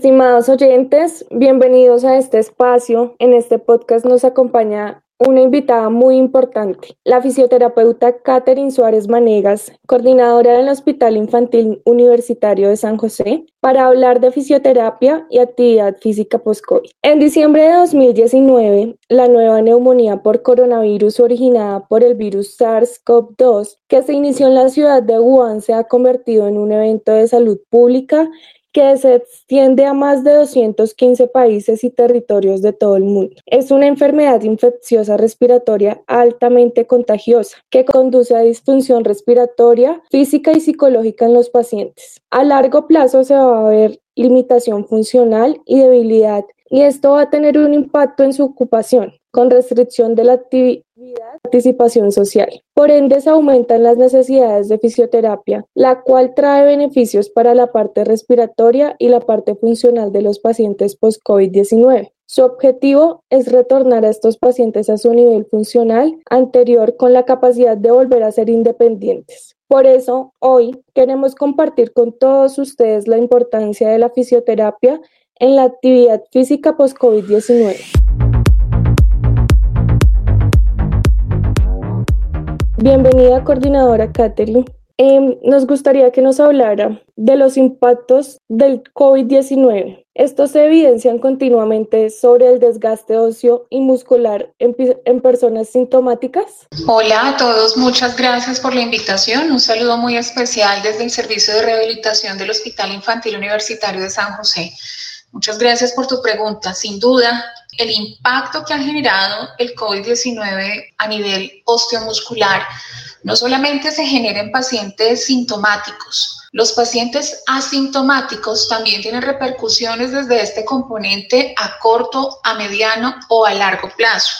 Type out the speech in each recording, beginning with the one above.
Estimados oyentes, bienvenidos a este espacio. En este podcast nos acompaña una invitada muy importante, la fisioterapeuta Catherine Suárez Manegas, coordinadora del Hospital Infantil Universitario de San José, para hablar de fisioterapia y actividad física post-COVID. En diciembre de 2019, la nueva neumonía por coronavirus originada por el virus SARS-CoV-2 que se inició en la ciudad de Wuhan se ha convertido en un evento de salud pública que se extiende a más de 215 países y territorios de todo el mundo. Es una enfermedad infecciosa respiratoria altamente contagiosa que conduce a disfunción respiratoria física y psicológica en los pacientes. A largo plazo se va a ver limitación funcional y debilidad y esto va a tener un impacto en su ocupación, con restricción de la participación social. Por ende, se aumentan las necesidades de fisioterapia, la cual trae beneficios para la parte respiratoria y la parte funcional de los pacientes post-COVID-19. Su objetivo es retornar a estos pacientes a su nivel funcional anterior con la capacidad de volver a ser independientes. Por eso, hoy queremos compartir con todos ustedes la importancia de la fisioterapia en la actividad física post-COVID-19. Bienvenida, coordinadora Catherine. Em, nos gustaría que nos hablara de los impactos del COVID-19. Estos se evidencian continuamente sobre el desgaste óseo y muscular en, personas sintomáticas. Hola a todos, muchas gracias por la invitación. Un saludo muy especial desde el Servicio de Rehabilitación del Hospital Infantil Universitario de San José. Muchas gracias por tu pregunta. Sin duda, el impacto que ha generado el COVID-19 a nivel osteomuscular no solamente se genera en pacientes sintomáticos, los pacientes asintomáticos también tienen repercusiones desde este componente a corto, a mediano o a largo plazo.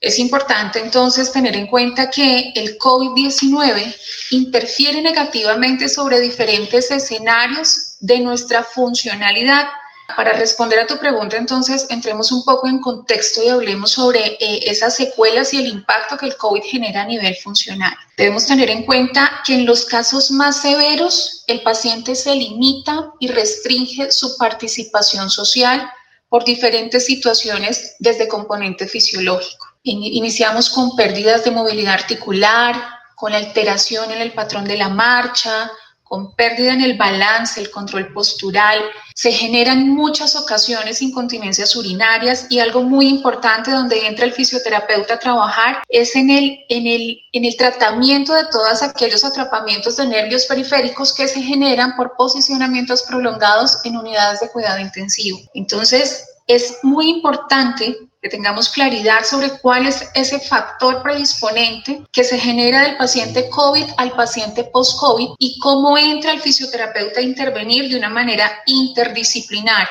Es importante entonces tener en cuenta que el COVID-19 interfiere negativamente sobre diferentes escenarios de nuestra funcionalidad para responder a tu pregunta, entonces, entremos un poco en contexto y hablemos sobre eh, esas secuelas y el impacto que el COVID genera a nivel funcional. Debemos tener en cuenta que en los casos más severos, el paciente se limita y restringe su participación social por diferentes situaciones desde componente fisiológico. Iniciamos con pérdidas de movilidad articular, con alteración en el patrón de la marcha, con pérdida en el balance, el control postural, se generan muchas ocasiones incontinencias urinarias y algo muy importante donde entra el fisioterapeuta a trabajar es en el, en el, en el tratamiento de todos aquellos atrapamientos de nervios periféricos que se generan por posicionamientos prolongados en unidades de cuidado intensivo. Entonces, es muy importante que tengamos claridad sobre cuál es ese factor predisponente que se genera del paciente COVID al paciente post-COVID y cómo entra el fisioterapeuta a intervenir de una manera interdisciplinar.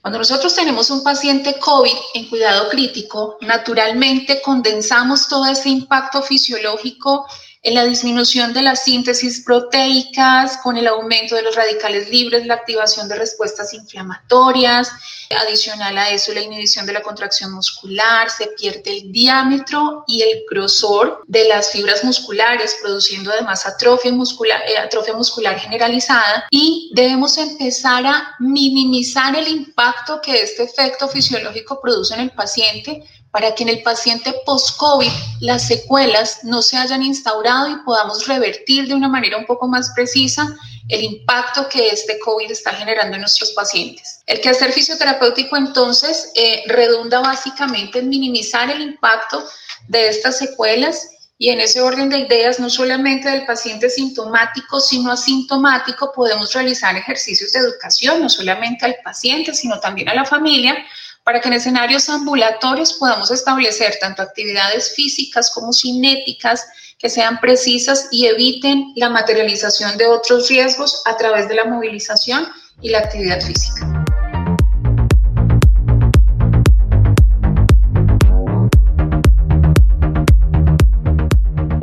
Cuando nosotros tenemos un paciente COVID en cuidado crítico, naturalmente condensamos todo ese impacto fisiológico en la disminución de las síntesis proteicas, con el aumento de los radicales libres, la activación de respuestas inflamatorias, adicional a eso la inhibición de la contracción muscular, se pierde el diámetro y el grosor de las fibras musculares, produciendo además atrofia muscular, eh, atrofia muscular generalizada. Y debemos empezar a minimizar el impacto que este efecto fisiológico produce en el paciente para que en el paciente post-COVID las secuelas no se hayan instaurado y podamos revertir de una manera un poco más precisa el impacto que este COVID está generando en nuestros pacientes. El quehacer fisioterapéutico entonces eh, redunda básicamente en minimizar el impacto de estas secuelas y en ese orden de ideas, no solamente del paciente sintomático, sino asintomático, podemos realizar ejercicios de educación, no solamente al paciente, sino también a la familia, para que en escenarios ambulatorios podamos establecer tanto actividades físicas como cinéticas que sean precisas y eviten la materialización de otros riesgos a través de la movilización y la actividad física.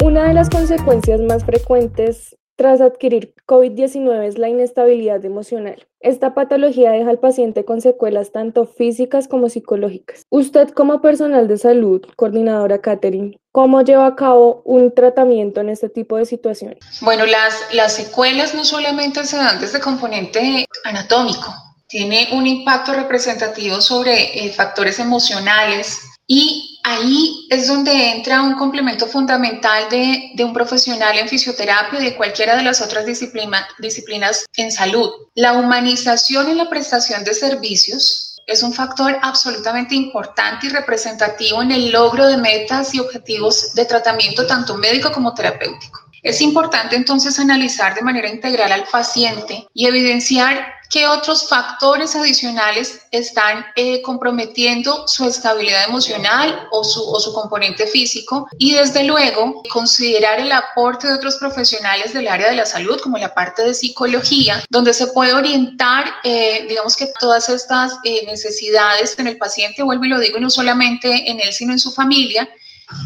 Una de las consecuencias más frecuentes tras adquirir COVID-19 es la inestabilidad emocional. Esta patología deja al paciente con secuelas tanto físicas como psicológicas. Usted como personal de salud, coordinadora Catherine, ¿cómo lleva a cabo un tratamiento en este tipo de situaciones? Bueno, las, las secuelas no solamente se dan desde componente anatómico, tiene un impacto representativo sobre eh, factores emocionales y ahí es donde entra un complemento fundamental de, un profesional en fisioterapia y de cualquiera de las otras disciplinas en salud. La humanización en la prestación de servicios es un factor absolutamente importante y representativo en el logro de metas y objetivos de tratamiento tanto médico como terapéutico. Es importante entonces analizar de manera integral al paciente y evidenciar qué otros factores adicionales están eh, comprometiendo su estabilidad emocional o su, o su componente físico y desde luego considerar el aporte de otros profesionales del área de la salud como la parte de psicología donde se puede orientar eh, digamos que todas estas eh, necesidades en el paciente vuelvo y lo digo no solamente en él sino en su familia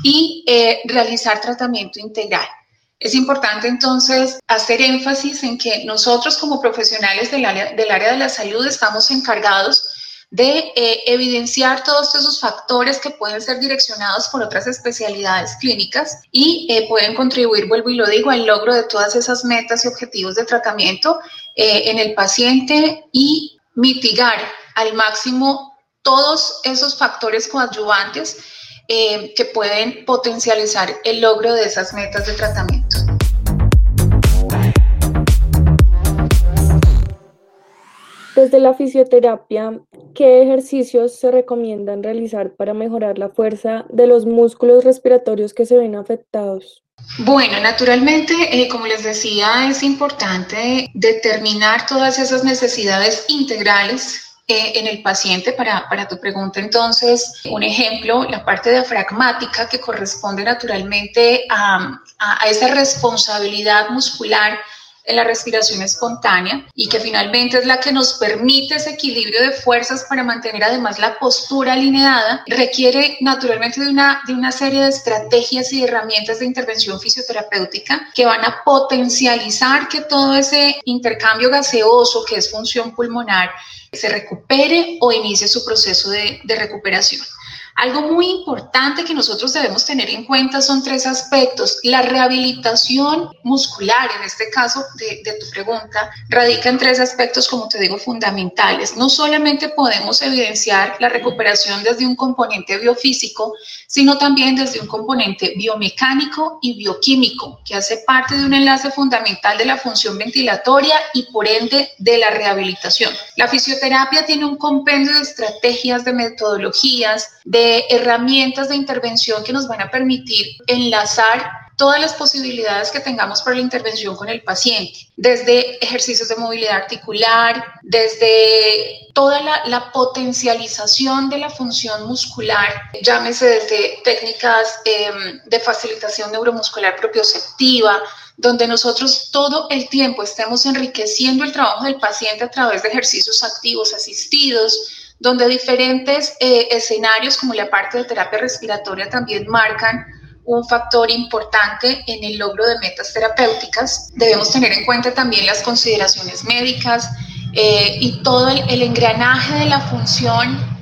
y realizar tratamiento integral. Es importante entonces hacer énfasis en que nosotros como profesionales del área, del área de la salud estamos encargados de eh, evidenciar todos esos factores que pueden ser direccionados por otras especialidades clínicas y eh, pueden contribuir, vuelvo y lo digo, al logro de todas esas metas y objetivos de tratamiento eh, en el paciente y mitigar al máximo todos esos factores coadyuvantes eh, que pueden potencializar el logro de esas metas de tratamiento. Desde la fisioterapia, ¿qué ejercicios se recomiendan realizar para mejorar la fuerza de los músculos respiratorios que se ven afectados? Bueno, naturalmente, eh, como les decía, es importante determinar todas esas necesidades integrales eh, en el paciente para, para, tu pregunta. Entonces, un ejemplo, la parte diafragmática que corresponde naturalmente a, a, a esa responsabilidad muscular en la respiración espontánea y que finalmente es la que nos permite ese equilibrio de fuerzas para mantener además la postura alineada, requiere naturalmente de una, de una serie de estrategias y herramientas de intervención fisioterapéutica que van a potencializar que todo ese intercambio gaseoso que es función pulmonar se recupere o inicie su proceso de, de recuperación. Algo muy importante que nosotros debemos tener en cuenta son tres aspectos. La rehabilitación muscular, en este caso de, tu pregunta, radica en tres aspectos, como te digo, fundamentales. No solamente podemos evidenciar la recuperación desde un componente biofísico, sino también desde un componente biomecánico y bioquímico, que hace parte de un enlace fundamental de la función ventilatoria y por ende de la rehabilitación. La fisioterapia tiene un compendio de estrategias, de metodologías, de herramientas de intervención que nos van a permitir enlazar todas las posibilidades que tengamos para la intervención con el paciente, desde ejercicios de movilidad articular, desde toda la, potencialización de la función muscular, llámese desde técnicas em, de facilitación neuromuscular propioceptiva, donde nosotros todo el tiempo estemos enriqueciendo el trabajo del paciente a través de ejercicios activos asistidos, donde diferentes eh, escenarios como la parte de terapia respiratoria también marcan un factor importante en el logro de metas terapéuticas. Debemos tener en cuenta también las consideraciones médicas eh, y todo el, el engranaje de la función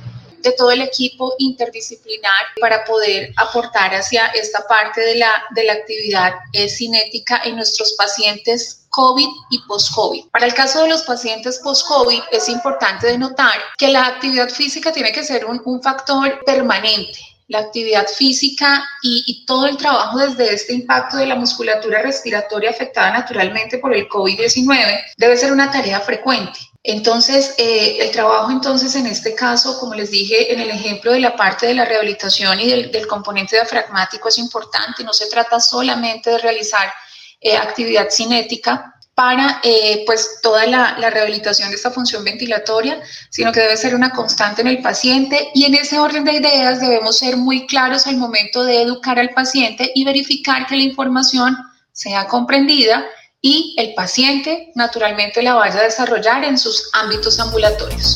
de todo el equipo interdisciplinar para poder aportar hacia esta parte de la, de la actividad eh, cinética en nuestros pacientes COVID y post-COVID. Para el caso de los pacientes post-COVID es importante denotar que la actividad física tiene que ser un, un factor permanente la actividad física y, y, todo el trabajo desde este impacto de la musculatura respiratoria afectada naturalmente por el COVID-19 debe ser una tarea frecuente. Entonces, eh, el trabajo entonces en este caso, como les dije en el ejemplo de la parte de la rehabilitación y del, componente diafragmático es importante, no se trata solamente de realizar eh, actividad cinética para eh, pues toda la, la, rehabilitación de esta función ventilatoria, sino que debe ser una constante en el paciente y en ese orden de ideas debemos ser muy claros al momento de educar al paciente y verificar que la información sea comprendida y el paciente naturalmente la vaya a desarrollar en sus ámbitos ambulatorios.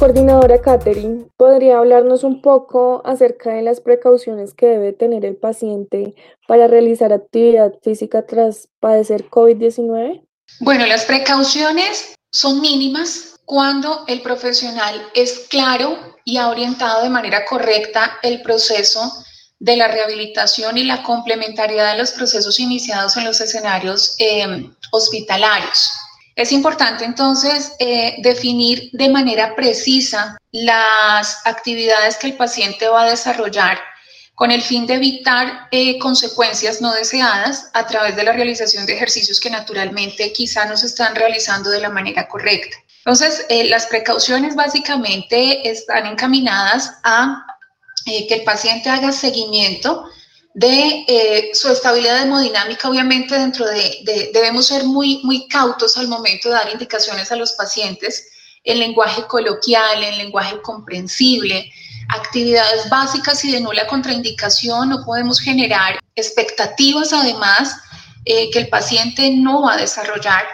Coordinadora Catherine, ¿podría hablarnos un poco acerca de las precauciones que debe tener el paciente para realizar actividad física tras padecer COVID-19? Bueno, las precauciones son mínimas cuando el profesional es claro y ha orientado de manera correcta el proceso de la rehabilitación y la complementariedad de los procesos iniciados en los escenarios eh, hospitalarios. Es importante entonces eh, definir de manera precisa las actividades que el paciente va a desarrollar con el fin de evitar eh, consecuencias no deseadas a través de la realización de ejercicios que naturalmente quizá no se están realizando de la manera correcta. Entonces, las precauciones básicamente están encaminadas a eh, que el paciente haga seguimiento de eh, su estabilidad hemodinámica, obviamente dentro de, debemos ser muy, muy cautos al momento de dar indicaciones a los pacientes en lenguaje coloquial, en lenguaje comprensible, actividades básicas y de nula contraindicación, no podemos generar expectativas además eh, que el paciente no va a desarrollar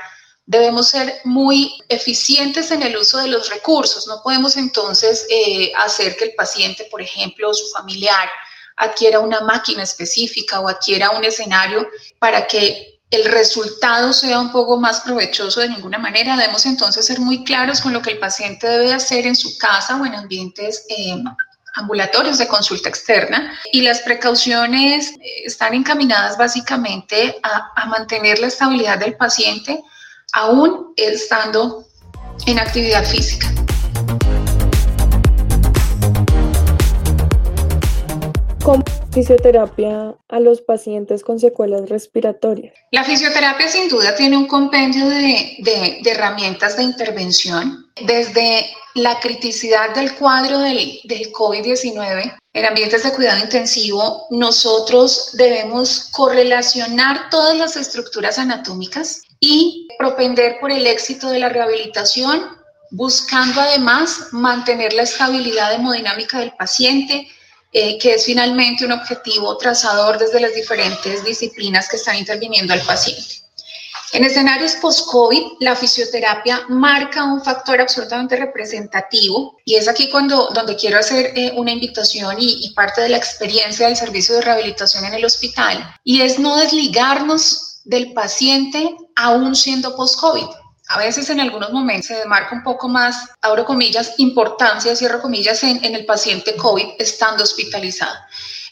debemos ser muy eficientes en el uso de los recursos. No podemos entonces eh, hacer que el paciente, por ejemplo, o su familiar, adquiera una máquina específica o adquiera un escenario para que el resultado sea un poco más provechoso de ninguna manera. Debemos entonces ser muy claros con lo que el paciente debe hacer en su casa o en ambientes eh, ambulatorios de consulta externa y las precauciones eh, están encaminadas básicamente a, a mantener la estabilidad del paciente, aún estando en actividad física. ¿Cómo fisioterapia a los pacientes con secuelas respiratorias? La fisioterapia sin duda tiene un compendio de, de, de herramientas de intervención, desde la criticidad del cuadro del, del COVID-19 en ambientes de cuidado intensivo, nosotros debemos correlacionar todas las estructuras anatómicas y propender por el éxito de la rehabilitación, buscando además mantener la estabilidad hemodinámica del paciente, eh, que es finalmente un objetivo trazador desde las diferentes disciplinas que están interviniendo al paciente. En escenarios post-COVID, la fisioterapia marca un factor absolutamente representativo y es aquí cuando, donde quiero hacer eh, una invitación y, y parte de la experiencia del servicio de rehabilitación en el hospital y es no desligarnos del paciente aún siendo post-COVID. A veces en algunos momentos se demarca un poco más, abro comillas, importancia, cierro comillas, en, en el paciente COVID estando hospitalizado.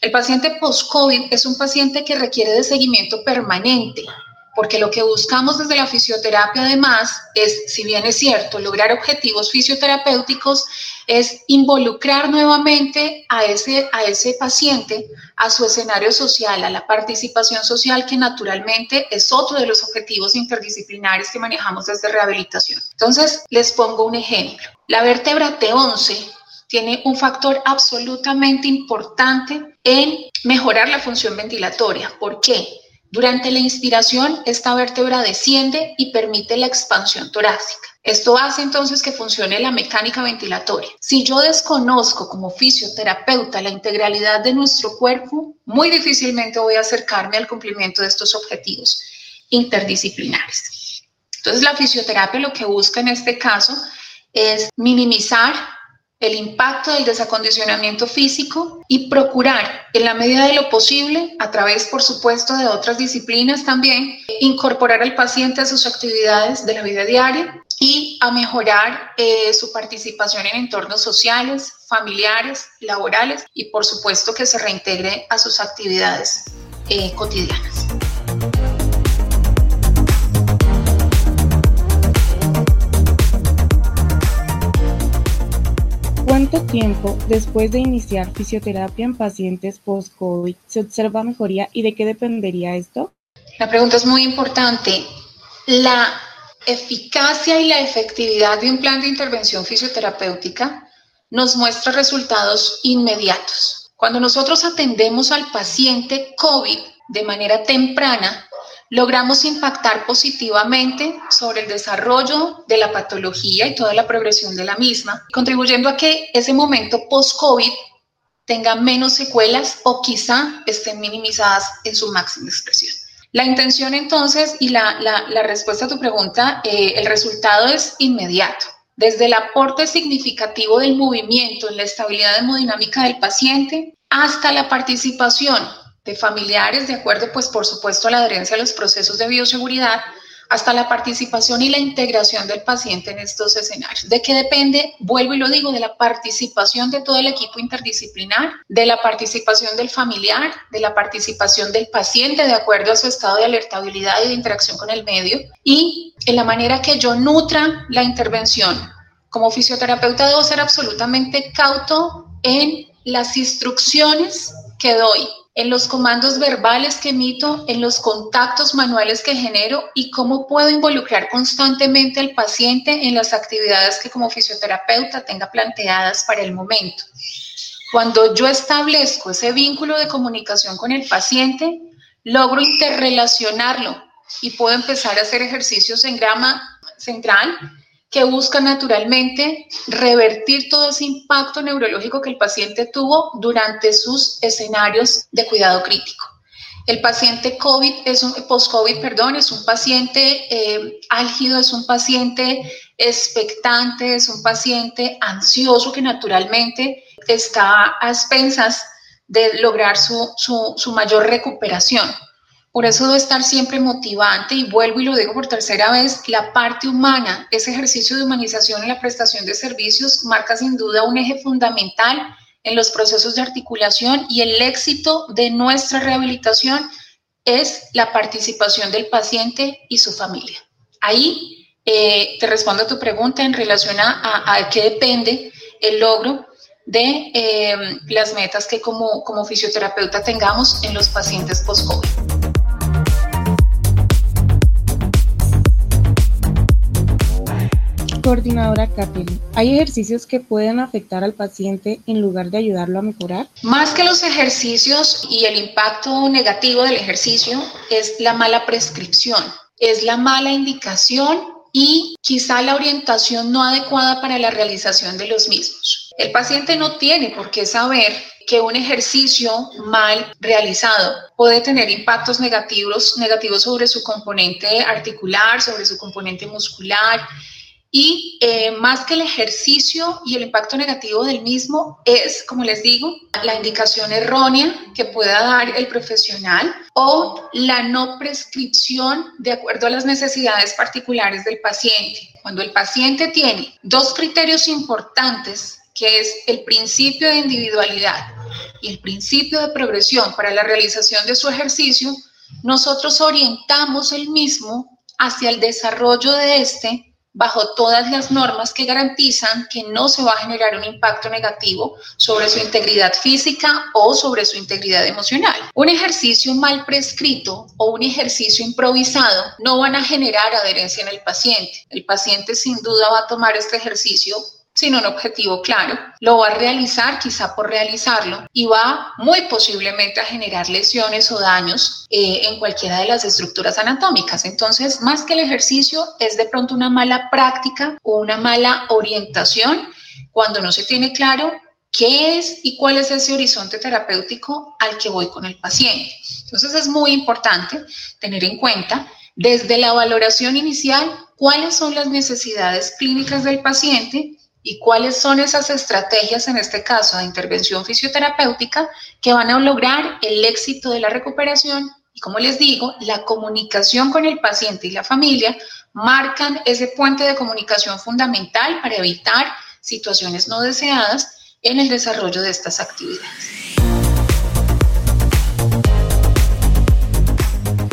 El paciente post-COVID es un paciente que requiere de seguimiento permanente, porque lo que buscamos desde la fisioterapia además es, si bien es cierto, lograr objetivos fisioterapéuticos, es involucrar nuevamente a ese, a ese paciente a su escenario social, a la participación social, que naturalmente es otro de los objetivos interdisciplinares que manejamos desde rehabilitación. Entonces, les pongo un ejemplo. La vértebra T11 tiene un factor absolutamente importante en mejorar la función ventilatoria. ¿Por qué? Durante la inspiración, esta vértebra desciende y permite la expansión torácica. Esto hace entonces que funcione la mecánica ventilatoria. Si yo desconozco como fisioterapeuta la integralidad de nuestro cuerpo, muy difícilmente voy a acercarme al cumplimiento de estos objetivos interdisciplinares. Entonces la fisioterapia lo que busca en este caso es minimizar el impacto del desacondicionamiento físico y procurar, en la medida de lo posible, a través, por supuesto, de otras disciplinas también, incorporar al paciente a sus actividades de la vida diaria y a mejorar eh, su participación en entornos sociales, familiares, laborales y, por supuesto, que se reintegre a sus actividades eh, cotidianas. ¿Cuánto tiempo después de iniciar fisioterapia en pacientes post-COVID se observa mejoría y de qué dependería esto? La pregunta es muy importante. La eficacia y la efectividad de un plan de intervención fisioterapéutica nos muestra resultados inmediatos. Cuando nosotros atendemos al paciente COVID de manera temprana, logramos impactar positivamente sobre el desarrollo de la patología y toda la progresión de la misma, contribuyendo a que ese momento post-COVID tenga menos secuelas o quizá estén minimizadas en su máxima expresión. La intención entonces y la, respuesta a tu pregunta, eh, el resultado es inmediato. Desde el aporte significativo del movimiento en la estabilidad hemodinámica del paciente hasta la participación de familiares, de acuerdo, pues por supuesto, a la adherencia a los procesos de bioseguridad, hasta la participación y la integración del paciente en estos escenarios. ¿De qué depende? Vuelvo y lo digo, de la participación de todo el equipo interdisciplinar, de la participación del familiar, de la participación del paciente de acuerdo a su estado de alertabilidad y de interacción con el medio y en la manera que yo nutra la intervención. Como fisioterapeuta debo ser absolutamente cauto en las instrucciones que doy en los comandos verbales que emito, en los contactos manuales que genero y cómo puedo involucrar constantemente al paciente en las actividades que como fisioterapeuta tenga planteadas para el momento. Cuando yo establezco ese vínculo de comunicación con el paciente, logro interrelacionarlo y puedo empezar a hacer ejercicios en grama central que busca naturalmente revertir todo ese impacto neurológico que el paciente tuvo durante sus escenarios de cuidado crítico. El paciente COVID es un post-COVID, perdón, es un paciente eh, álgido, es un paciente expectante, es un paciente ansioso que naturalmente está a expensas de lograr su, su mayor recuperación. Por eso debe estar siempre motivante y vuelvo y lo digo por tercera vez, la parte humana, ese ejercicio de humanización en la prestación de servicios marca sin duda un eje fundamental en los procesos de articulación y el éxito de nuestra rehabilitación es la participación del paciente y su familia. Ahí eh, te respondo a tu pregunta en relación a, qué depende el logro de eh, las metas que como, como fisioterapeuta tengamos en los pacientes post-COVID. Coordinadora Kathleen, ¿hay ejercicios que pueden afectar al paciente en lugar de ayudarlo a mejorar? Más que los ejercicios y el impacto negativo del ejercicio es la mala prescripción, es la mala indicación y quizá la orientación no adecuada para la realización de los mismos. El paciente no tiene por qué saber que un ejercicio mal realizado puede tener impactos negativos sobre su componente articular, sobre su componente muscular, y eh, más que el ejercicio y el impacto negativo del mismo es, como les digo, la indicación errónea que pueda dar el profesional o la no prescripción de acuerdo a las necesidades particulares del paciente. Cuando el paciente tiene dos criterios importantes, que es el principio de individualidad y el principio de progresión para la realización de su ejercicio, nosotros orientamos el mismo hacia el desarrollo de este bajo todas las normas que garantizan que no se va a generar un impacto negativo sobre su integridad física o sobre su integridad emocional. Un ejercicio mal prescrito o un ejercicio improvisado no van a generar adherencia en el paciente. El paciente sin duda va a tomar este ejercicio sin un objetivo claro, lo va a realizar quizá por realizarlo y va muy posiblemente a generar lesiones o daños eh, en cualquiera de las estructuras anatómicas. Entonces, más que el ejercicio, es de pronto una mala práctica o una mala orientación cuando no se tiene claro qué es y cuál es ese horizonte terapéutico al que voy con el paciente. Entonces, es muy importante tener en cuenta desde la valoración inicial cuáles son las necesidades clínicas del paciente y cuáles son esas estrategias, en este caso de intervención fisioterapéutica, que van a lograr el éxito de la recuperación. Y como les digo, la comunicación con el paciente y la familia marcan ese puente de comunicación fundamental para evitar situaciones no deseadas en el desarrollo de estas actividades.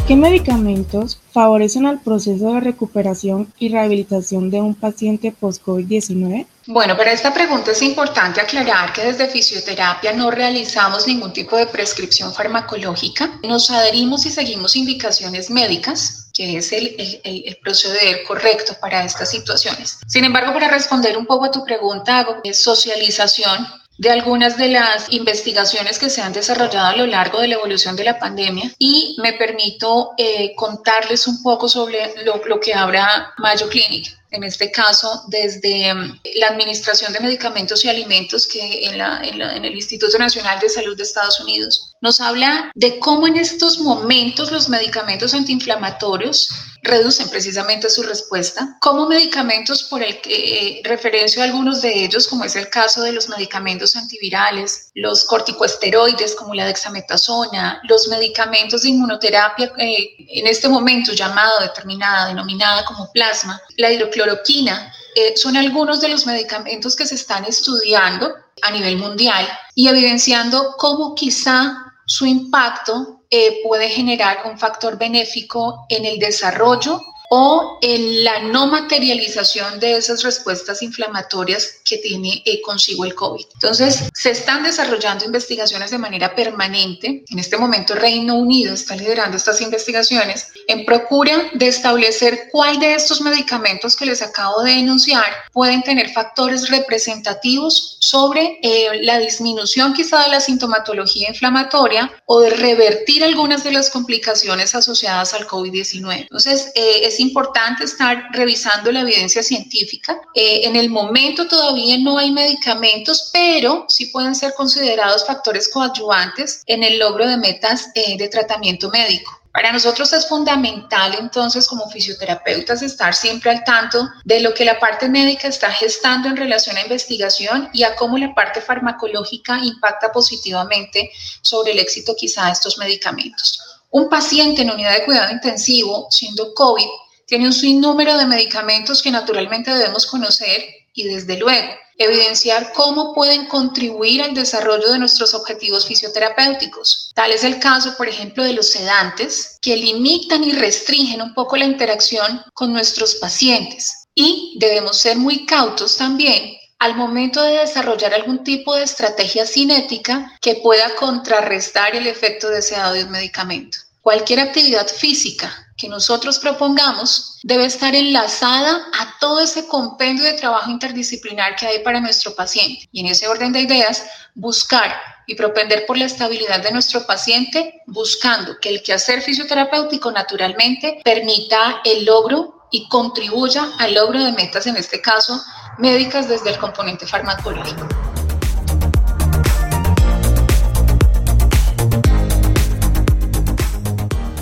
¿Qué medicamentos favorecen al proceso de recuperación y rehabilitación de un paciente post-COVID-19? Bueno, para esta pregunta es importante aclarar que desde fisioterapia no realizamos ningún tipo de prescripción farmacológica. Nos adherimos y seguimos indicaciones médicas que es el, el, el, proceder correcto para estas situaciones. Sin embargo, para responder un poco a tu pregunta, hago socialización de algunas de las investigaciones que se han desarrollado a lo largo de la evolución de la pandemia y me permito eh, contarles un poco sobre lo, lo que habla Mayo Clinic. En este caso desde mm, la Administración de Medicamentos y Alimentos que en, el Instituto Nacional de Salud de Estados Unidos, nos habla de cómo en estos momentos los medicamentos antiinflamatorios reducen precisamente su respuesta, como medicamentos por el que eh, referencio algunos de ellos, como es el caso de los medicamentos antivirales, los corticoesteroides como la dexametasona, los medicamentos de inmunoterapia eh, en este momento llamado, determinada, denominada como plasma, la hidrocloroquina, eh, son algunos de los medicamentos que se están estudiando a nivel mundial y evidenciando cómo quizá su impacto eh, puede generar un factor benéfico en el desarrollo o en la no materialización de esas respuestas inflamatorias que tiene eh, consigo el COVID. Entonces, se están desarrollando investigaciones de manera permanente. En este momento, Reino Unido está liderando estas investigaciones en procura de establecer cuál de estos medicamentos que les acabo de denunciar pueden tener factores representativos sobre eh, la disminución quizá de la sintomatología inflamatoria o de revertir algunas de las complicaciones asociadas al COVID-19. Entonces, eh, es importante estar revisando la evidencia científica. Eh, en el momento todavía no hay medicamentos, pero sí pueden ser considerados factores coadyuvantes en el logro de metas eh, de tratamiento médico. Para nosotros es fundamental entonces como fisioterapeutas estar siempre al tanto de lo que la parte médica está gestando en relación a investigación y a cómo la parte farmacológica impacta positivamente sobre el éxito quizá de estos medicamentos. Un paciente en unidad de cuidado intensivo, siendo COVID, tiene un sinnúmero de medicamentos que naturalmente debemos conocer y desde luego evidenciar cómo pueden contribuir al desarrollo de nuestros objetivos fisioterapéuticos. Tal es el caso, por ejemplo, de los sedantes, que limitan y restringen un poco la interacción con nuestros pacientes. Y debemos ser muy cautos también al momento de desarrollar algún tipo de estrategia cinética que pueda contrarrestar el efecto deseado de un medicamento. Cualquier actividad física que nosotros propongamos debe estar enlazada a todo ese compendio de trabajo interdisciplinar que hay para nuestro paciente. Y en ese orden de ideas, buscar y propender por la estabilidad de nuestro paciente, buscando que el quehacer fisioterapéutico naturalmente permita el logro y contribuya al logro de metas, en este caso, médicas desde el componente farmacológico.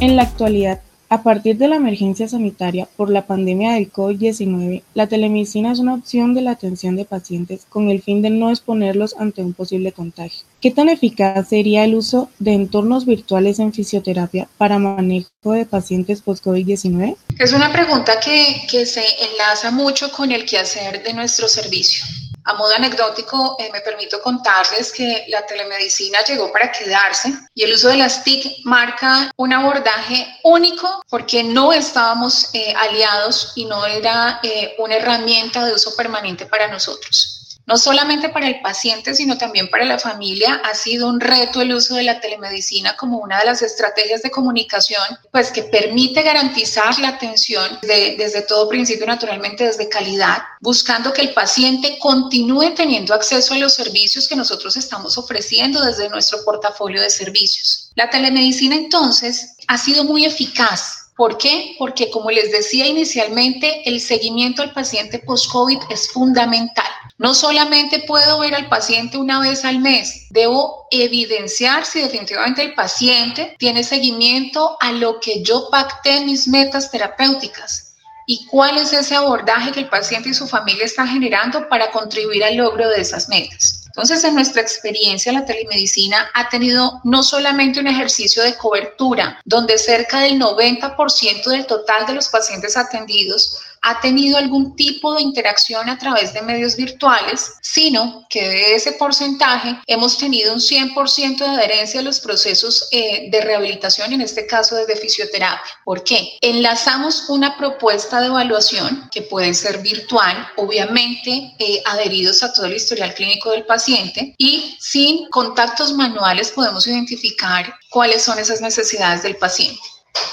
En la actualidad, a partir de la emergencia sanitaria por la pandemia del COVID-19, la telemedicina es una opción de la atención de pacientes con el fin de no exponerlos ante un posible contagio. ¿Qué tan eficaz sería el uso de entornos virtuales en fisioterapia para manejo de pacientes post-COVID-19? Es una pregunta que, que se enlaza mucho con el quehacer de nuestro servicio. A modo anecdótico, eh, me permito contarles que la telemedicina llegó para quedarse y el uso de las TIC marca un abordaje único porque no estábamos eh, aliados y no era eh, una herramienta de uso permanente para nosotros no solamente para el paciente, sino también para la familia, ha sido un reto el uso de la telemedicina como una de las estrategias de comunicación, pues que permite garantizar la atención desde todo principio, naturalmente desde calidad, buscando que el paciente continúe teniendo acceso a los servicios que nosotros estamos ofreciendo desde nuestro portafolio de servicios. La telemedicina entonces ha sido muy eficaz ¿Por qué? Porque como les decía inicialmente, el seguimiento al paciente post-COVID es fundamental. No solamente puedo ver al paciente una vez al mes, debo evidenciar si definitivamente el paciente tiene seguimiento a lo que yo pacté mis metas terapéuticas y cuál es ese abordaje que el paciente y su familia están generando para contribuir al logro de esas metas. Entonces, en nuestra experiencia, la telemedicina ha tenido no solamente un ejercicio de cobertura, donde cerca del 90% del total de los pacientes atendidos ha tenido algún tipo de interacción a través de medios virtuales, sino que de ese porcentaje hemos tenido un 100% de adherencia a los procesos eh, de rehabilitación, en este caso desde fisioterapia. ¿Por qué? Enlazamos una propuesta de evaluación que puede ser virtual, obviamente eh, adheridos a todo el historial clínico del paciente y sin contactos manuales podemos identificar cuáles son esas necesidades del paciente.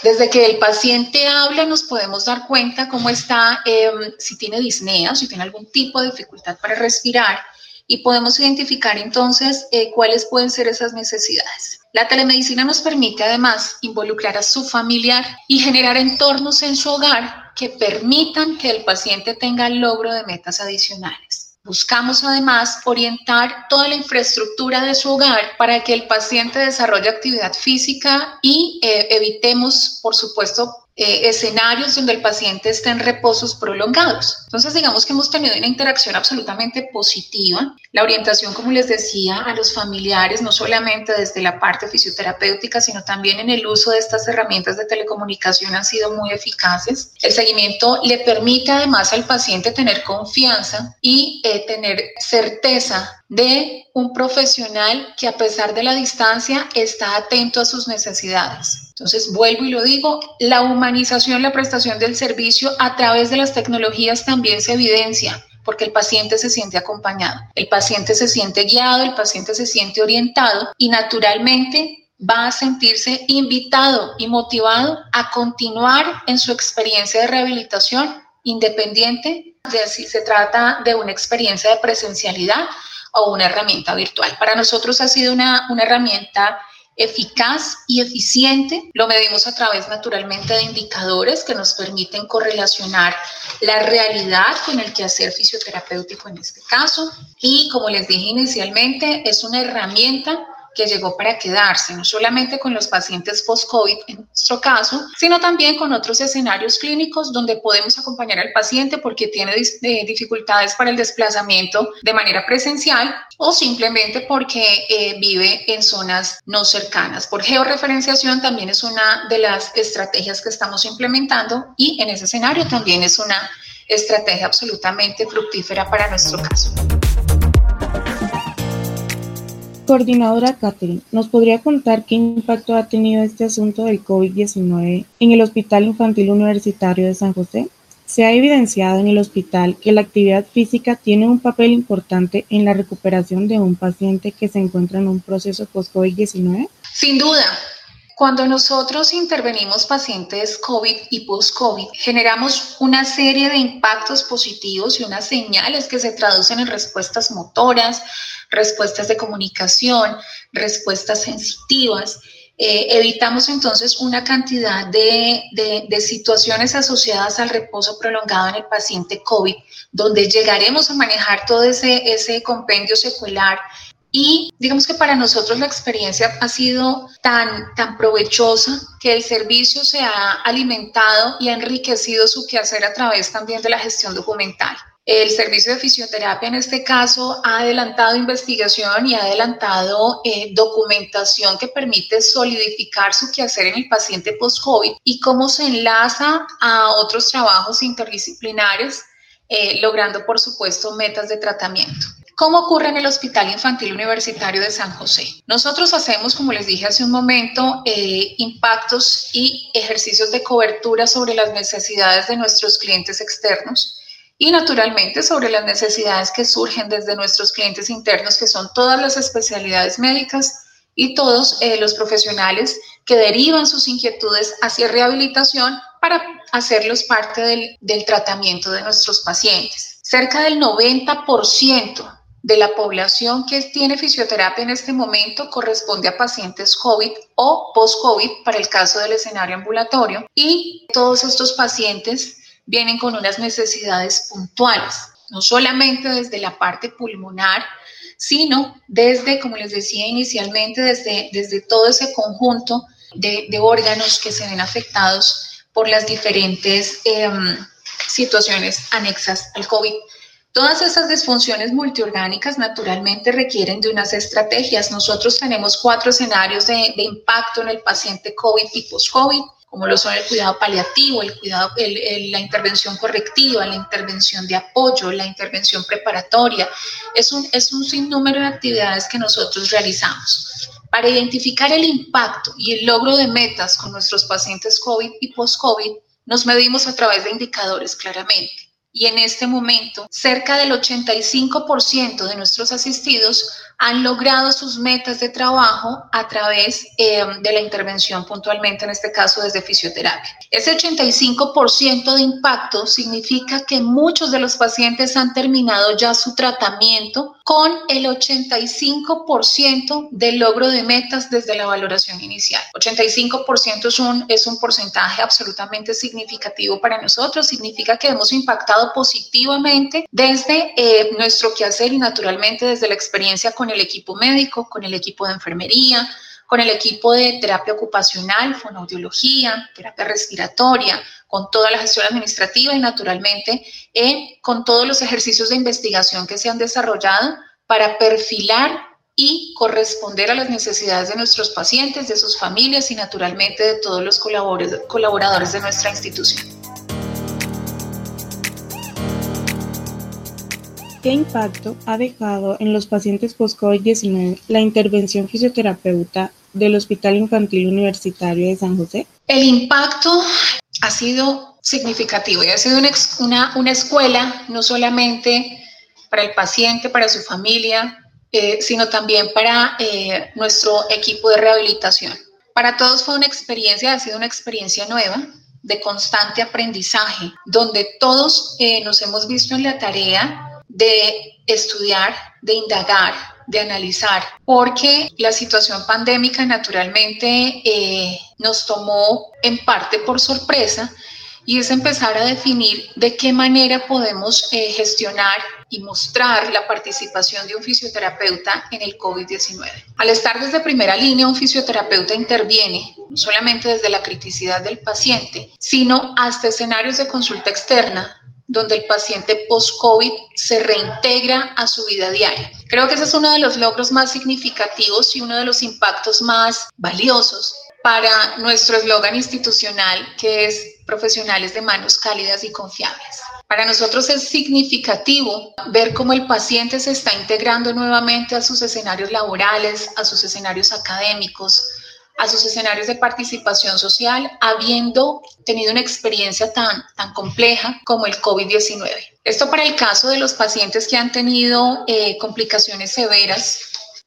Desde que el paciente habla nos podemos dar cuenta cómo está, em, si tiene disnea, si tiene algún tipo de dificultad para respirar y podemos identificar entonces eh, cuáles pueden ser esas necesidades. La telemedicina nos permite además involucrar a su familiar y generar entornos en su hogar que permitan que el paciente tenga el logro de metas adicionales. Buscamos además orientar toda la infraestructura de su hogar para que el paciente desarrolle actividad física y eh, evitemos, por supuesto, eh, escenarios donde el paciente esté en reposos prolongados. Entonces, digamos que hemos tenido una interacción absolutamente positiva. La orientación, como les decía, a los familiares, no solamente desde la parte fisioterapéutica, sino también en el uso de estas herramientas de telecomunicación han sido muy eficaces. El seguimiento le permite además al paciente tener confianza y eh, tener certeza de un profesional que a pesar de la distancia está atento a sus necesidades. Entonces, vuelvo y lo digo, la humanización, la prestación del servicio a través de las tecnologías también se evidencia porque el paciente se siente acompañado, el paciente se siente guiado, el paciente se siente orientado y naturalmente va a sentirse invitado y motivado a continuar en su experiencia de rehabilitación independiente de si se trata de una experiencia de presencialidad o una herramienta virtual. Para nosotros ha sido una, una herramienta eficaz y eficiente. Lo medimos a través naturalmente de indicadores que nos permiten correlacionar la realidad con el quehacer fisioterapéutico en este caso. Y como les dije inicialmente, es una herramienta que llegó para quedarse, no solamente con los pacientes post-COVID en nuestro caso, sino también con otros escenarios clínicos donde podemos acompañar al paciente porque tiene eh, dificultades para el desplazamiento de manera presencial o simplemente porque eh, vive en zonas no cercanas. Por georreferenciación también es una de las estrategias que estamos implementando y en ese escenario también es una estrategia absolutamente fructífera para nuestro caso. Coordinadora Catherine, ¿nos podría contar qué impacto ha tenido este asunto del COVID-19 en el Hospital Infantil Universitario de San José? Se ha evidenciado en el hospital que la actividad física tiene un papel importante en la recuperación de un paciente que se encuentra en un proceso post-COVID-19. Sin duda, cuando nosotros intervenimos pacientes COVID y post-COVID, generamos una serie de impactos positivos y unas señales que se traducen en respuestas motoras, respuestas de comunicación, respuestas sensitivas. Eh, evitamos entonces una cantidad de, de, situaciones asociadas al reposo prolongado en el paciente COVID, donde llegaremos a manejar todo ese, ese compendio secular y digamos que para nosotros la experiencia ha sido tan, tan provechosa que el servicio se ha alimentado y ha enriquecido su quehacer a través también de la gestión documental. El servicio de fisioterapia en este caso ha adelantado investigación y ha adelantado eh, documentación que permite solidificar su quehacer en el paciente post-COVID y cómo se enlaza a otros trabajos interdisciplinares, eh, logrando por supuesto metas de tratamiento. ¿Cómo ocurre en el Hospital Infantil Universitario de San José? Nosotros hacemos, como les dije hace un momento, eh, impactos y ejercicios de cobertura sobre las necesidades de nuestros clientes externos y naturalmente sobre las necesidades que surgen desde nuestros clientes internos, que son todas las especialidades médicas y todos eh, los profesionales que derivan sus inquietudes hacia rehabilitación para hacerlos parte del, del tratamiento de nuestros pacientes. Cerca del 90% de la población que tiene fisioterapia en este momento corresponde a pacientes COVID o post-COVID para el caso del escenario ambulatorio y todos estos pacientes vienen con unas necesidades puntuales, no solamente desde la parte pulmonar, sino desde, como les decía inicialmente, desde, desde todo ese conjunto de, órganos que se ven afectados por las diferentes em, situaciones anexas al COVID. Todas esas disfunciones multiorgánicas naturalmente requieren de unas estrategias. Nosotros tenemos cuatro escenarios de, impacto en el paciente COVID y post-COVID, como lo son el cuidado paliativo, el cuidado, la intervención correctiva, la intervención de apoyo, la intervención preparatoria. Es un, es un sinnúmero de actividades que nosotros realizamos. Para identificar el impacto y el logro de metas con nuestros pacientes COVID y post-COVID, nos medimos a través de indicadores claramente y en este momento cerca del 85% de nuestros asistidos han logrado sus metas de trabajo a través eh, de la intervención puntualmente, en este caso desde fisioterapia. Ese 85% de impacto significa que muchos de los pacientes han terminado ya su tratamiento con el 85% del logro de metas desde la valoración inicial. 85% es un, es un porcentaje absolutamente significativo para nosotros, significa que hemos impactado positivamente desde eh, nuestro quehacer y naturalmente desde la experiencia con el equipo médico, con el equipo de enfermería, con el equipo de terapia ocupacional, fonoaudiología, terapia respiratoria, con toda la gestión administrativa y naturalmente eh, con todos los ejercicios de investigación que se han desarrollado para perfilar y corresponder a las necesidades de nuestros pacientes, de sus familias y naturalmente de todos los colaboradores de nuestra institución. ¿Qué impacto ha dejado en los pacientes post-COVID-19 la intervención fisioterapeuta del Hospital Infantil Universitario de San José? El impacto ha sido significativo y ha sido una, una, escuela no solamente para el paciente, para su familia, eh, sino también para eh, nuestro equipo de rehabilitación. Para todos fue una experiencia, ha sido una experiencia nueva, de constante aprendizaje, donde todos eh, nos hemos visto en la tarea de estudiar, de indagar, de analizar, porque la situación pandémica naturalmente eh, nos tomó en parte por sorpresa y es empezar a definir de qué manera podemos eh, gestionar y mostrar la participación de un fisioterapeuta en el COVID-19. Al estar desde primera línea, un fisioterapeuta interviene no solamente desde la criticidad del paciente, sino hasta escenarios de consulta externa donde el paciente post-COVID se reintegra a su vida diaria. Creo que ese es uno de los logros más significativos y uno de los impactos más valiosos para nuestro eslogan institucional, que es profesionales de manos cálidas y confiables. Para nosotros es significativo ver cómo el paciente se está integrando nuevamente a sus escenarios laborales, a sus escenarios académicos, a sus escenarios de participación social, habiendo tenido una experiencia tan, tan compleja como el COVID-19. Esto para el caso de los pacientes que han tenido eh, complicaciones severas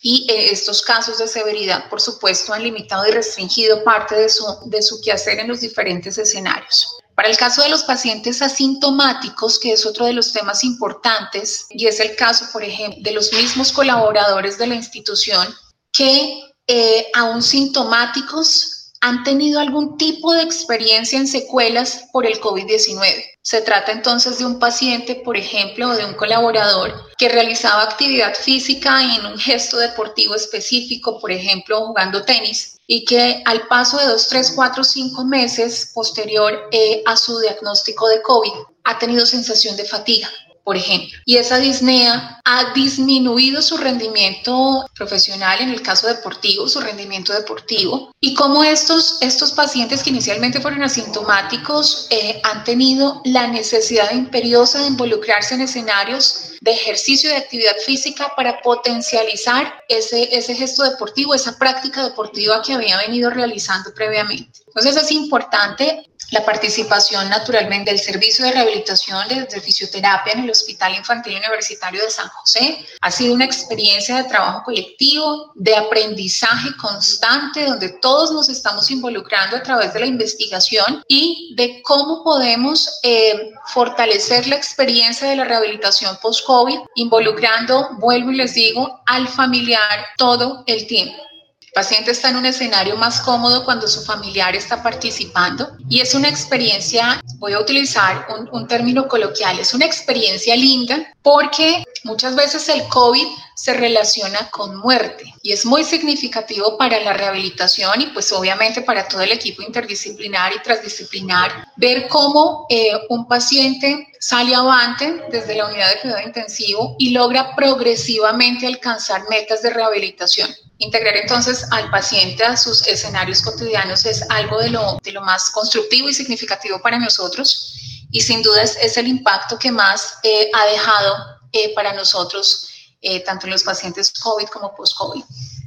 y eh, estos casos de severidad, por supuesto, han limitado y restringido parte de su, de su quehacer en los diferentes escenarios. Para el caso de los pacientes asintomáticos, que es otro de los temas importantes, y es el caso, por ejemplo, de los mismos colaboradores de la institución que eh, aún sintomáticos han tenido algún tipo de experiencia en secuelas por el COVID-19. Se trata entonces de un paciente, por ejemplo, o de un colaborador que realizaba actividad física en un gesto deportivo específico, por ejemplo, jugando tenis, y que al paso de dos, tres, cuatro, cinco meses posterior eh, a su diagnóstico de COVID ha tenido sensación de fatiga por ejemplo. Y esa disnea ha disminuido su rendimiento profesional, en el caso deportivo, su rendimiento deportivo. Y cómo estos, estos pacientes que inicialmente fueron asintomáticos eh, han tenido la necesidad imperiosa de involucrarse en escenarios de ejercicio de actividad física para potencializar ese, ese gesto deportivo, esa práctica deportiva que había venido realizando previamente. Entonces es importante la participación naturalmente del servicio de rehabilitación de, fisioterapia en el Hospital Infantil Universitario de San José. Ha sido una experiencia de trabajo colectivo, de aprendizaje constante, donde todos nos estamos involucrando a través de la investigación y de cómo podemos eh, fortalecer la experiencia de la rehabilitación post-COVID, involucrando, vuelvo y les digo, al familiar todo el tiempo. El paciente está en un escenario más cómodo cuando su familiar está participando y es una experiencia, voy a utilizar un, término coloquial, es una experiencia linda porque muchas veces el COVID se relaciona con muerte y es muy significativo para la rehabilitación y pues obviamente para todo el equipo interdisciplinar y transdisciplinar ver cómo eh, un paciente sale avante desde la unidad de cuidado intensivo y logra progresivamente alcanzar metas de rehabilitación. Integrar entonces al paciente a sus escenarios cotidianos es algo de lo, de lo más constructivo y significativo para nosotros y sin duda es, el impacto que más eh, ha dejado eh, para nosotros, eh, tanto los pacientes COVID como post-COVID.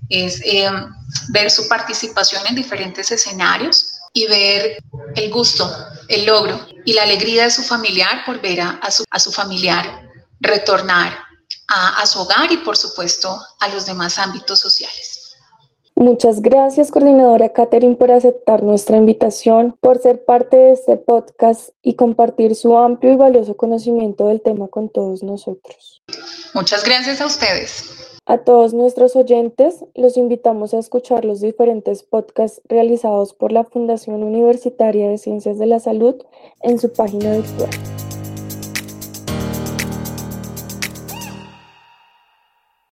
Es ver su participación en diferentes escenarios y ver el gusto, el logro y la alegría de su familiar por ver a, su, a su familiar retornar a, su hogar y por supuesto a los demás ámbitos sociales. Muchas gracias, coordinadora Catherine, por aceptar nuestra invitación, por ser parte de este podcast y compartir su amplio y valioso conocimiento del tema con todos nosotros. Muchas gracias a ustedes. A todos nuestros oyentes, los invitamos a escuchar los diferentes podcasts realizados por la Fundación Universitaria de Ciencias de la Salud en su página virtual.